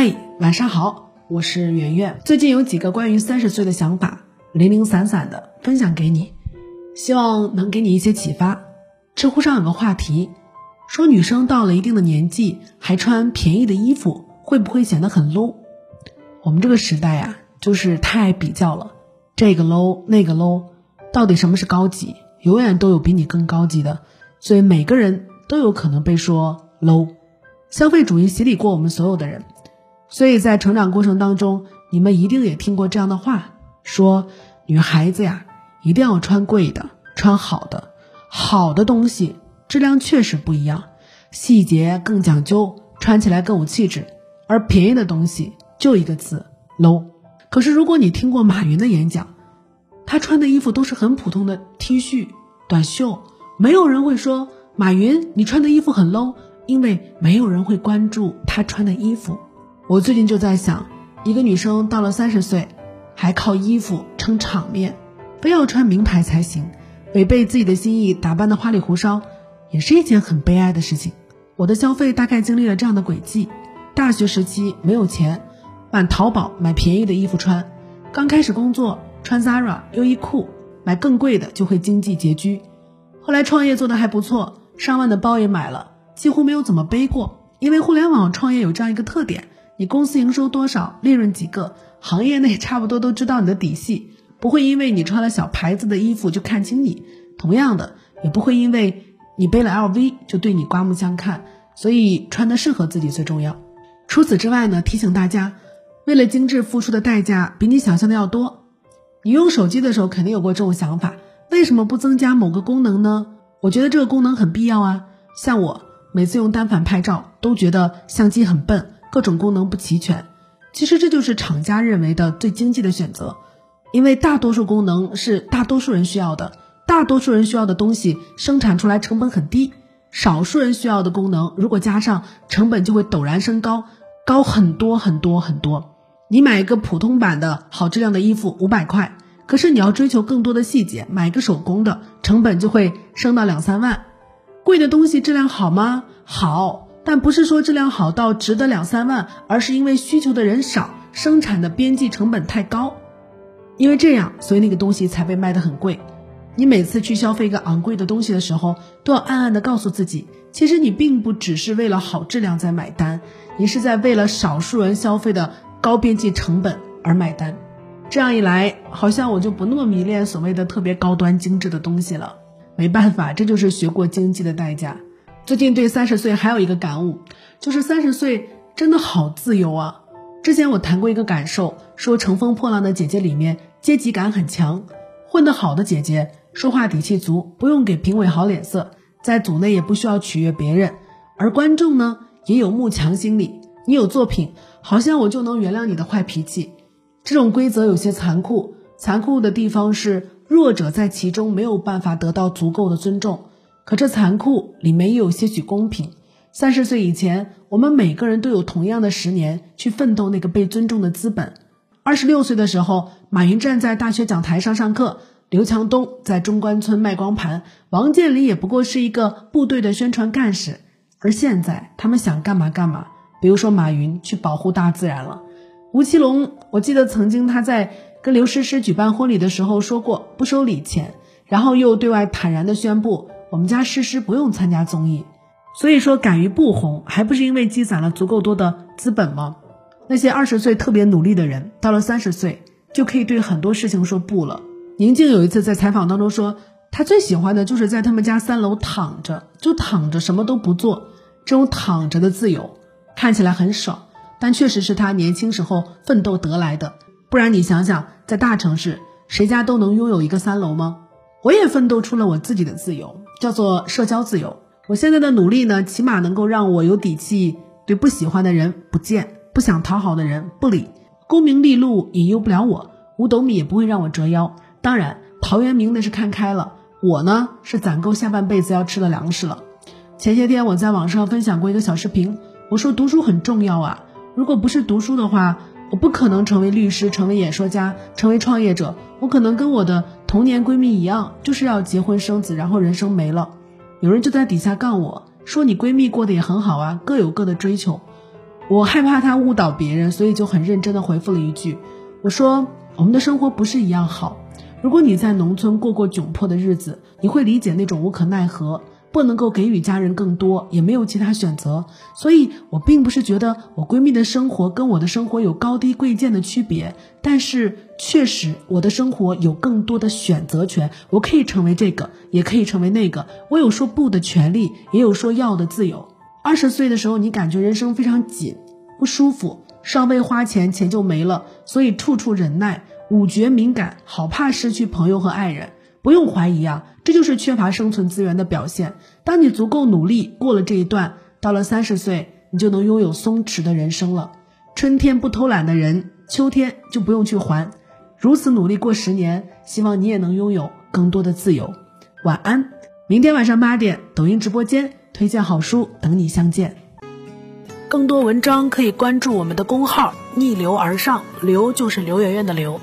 嗨，晚上好，我是圆圆。最近有几个关于三十岁的想法，零零散散的分享给你，希望能给你一些启发。知乎上有个话题，说女生到了一定的年纪还穿便宜的衣服，会不会显得很 low？我们这个时代呀，就是太比较了，这个 low 那个 low，到底什么是高级？永远都有比你更高级的，所以每个人都有可能被说 low。消费主义洗礼过我们所有的人。所以在成长过程当中，你们一定也听过这样的话：说女孩子呀，一定要穿贵的，穿好的，好的东西质量确实不一样，细节更讲究，穿起来更有气质；而便宜的东西就一个字 low。可是如果你听过马云的演讲，他穿的衣服都是很普通的 T 恤、短袖，没有人会说马云你穿的衣服很 low，因为没有人会关注他穿的衣服。我最近就在想，一个女生到了三十岁，还靠衣服撑场面，非要穿名牌才行，违背自己的心意打扮的花里胡哨，也是一件很悲哀的事情。我的消费大概经历了这样的轨迹：大学时期没有钱，满淘宝买便宜的衣服穿；刚开始工作穿 Zara、优衣库，买更贵的就会经济拮据；后来创业做的还不错，上万的包也买了，几乎没有怎么背过，因为互联网创业有这样一个特点。你公司营收多少，利润几个，行业内差不多都知道你的底细，不会因为你穿了小牌子的衣服就看轻你，同样的，也不会因为你背了 LV 就对你刮目相看。所以穿的适合自己最重要。除此之外呢，提醒大家，为了精致付出的代价比你想象的要多。你用手机的时候肯定有过这种想法，为什么不增加某个功能呢？我觉得这个功能很必要啊。像我每次用单反拍照，都觉得相机很笨。各种功能不齐全，其实这就是厂家认为的最经济的选择，因为大多数功能是大多数人需要的，大多数人需要的东西生产出来成本很低，少数人需要的功能如果加上，成本就会陡然升高，高很多很多很多。你买一个普通版的好质量的衣服五百块，可是你要追求更多的细节，买个手工的成本就会升到两三万。贵的东西质量好吗？好。但不是说质量好到值得两三万，而是因为需求的人少，生产的边际成本太高，因为这样，所以那个东西才被卖得很贵。你每次去消费一个昂贵的东西的时候，都要暗暗的告诉自己，其实你并不只是为了好质量在买单，你是在为了少数人消费的高边际成本而买单。这样一来，好像我就不那么迷恋所谓的特别高端精致的东西了。没办法，这就是学过经济的代价。最近对三十岁还有一个感悟，就是三十岁真的好自由啊！之前我谈过一个感受，说《乘风破浪的姐姐》里面阶级感很强，混得好的姐姐说话底气足，不用给评委好脸色，在组内也不需要取悦别人，而观众呢也有慕强心理，你有作品，好像我就能原谅你的坏脾气。这种规则有些残酷，残酷的地方是弱者在其中没有办法得到足够的尊重。可这残酷里面也有些许公平。三十岁以前，我们每个人都有同样的十年去奋斗那个被尊重的资本。二十六岁的时候，马云站在大学讲台上上课，刘强东在中关村卖光盘，王健林也不过是一个部队的宣传干事。而现在，他们想干嘛干嘛。比如说，马云去保护大自然了。吴奇隆，我记得曾经他在跟刘诗诗举办婚礼的时候说过不收礼钱，然后又对外坦然的宣布。我们家诗诗不用参加综艺，所以说敢于不红，还不是因为积攒了足够多的资本吗？那些二十岁特别努力的人，到了三十岁就可以对很多事情说不了。宁静有一次在采访当中说，她最喜欢的就是在他们家三楼躺着，就躺着什么都不做，这种躺着的自由看起来很爽，但确实是她年轻时候奋斗得来的。不然你想想，在大城市，谁家都能拥有一个三楼吗？我也奋斗出了我自己的自由。叫做社交自由。我现在的努力呢，起码能够让我有底气对不喜欢的人不见，不想讨好的人不理。功名利禄引诱不了我，五斗米也不会让我折腰。当然，陶渊明那是看开了，我呢是攒够下半辈子要吃的粮食了。前些天我在网上分享过一个小视频，我说读书很重要啊，如果不是读书的话，我不可能成为律师，成为演说家，成为创业者。我可能跟我的。童年闺蜜一样，就是要结婚生子，然后人生没了。有人就在底下杠我说：“你闺蜜过得也很好啊，各有各的追求。”我害怕她误导别人，所以就很认真的回复了一句：“我说我们的生活不是一样好。如果你在农村过过窘迫的日子，你会理解那种无可奈何。”不能够给予家人更多，也没有其他选择，所以我并不是觉得我闺蜜的生活跟我的生活有高低贵贱的区别，但是确实我的生活有更多的选择权，我可以成为这个，也可以成为那个，我有说不的权利，也有说要的自由。二十岁的时候，你感觉人生非常紧，不舒服，稍微花钱钱就没了，所以处处忍耐，五觉敏感，好怕失去朋友和爱人。不用怀疑啊，这就是缺乏生存资源的表现。当你足够努力过了这一段，到了三十岁，你就能拥有松弛的人生了。春天不偷懒的人，秋天就不用去还。如此努力过十年，希望你也能拥有更多的自由。晚安，明天晚上八点，抖音直播间推荐好书等你相见。更多文章可以关注我们的公号“逆流而上”，流就是刘媛媛的流。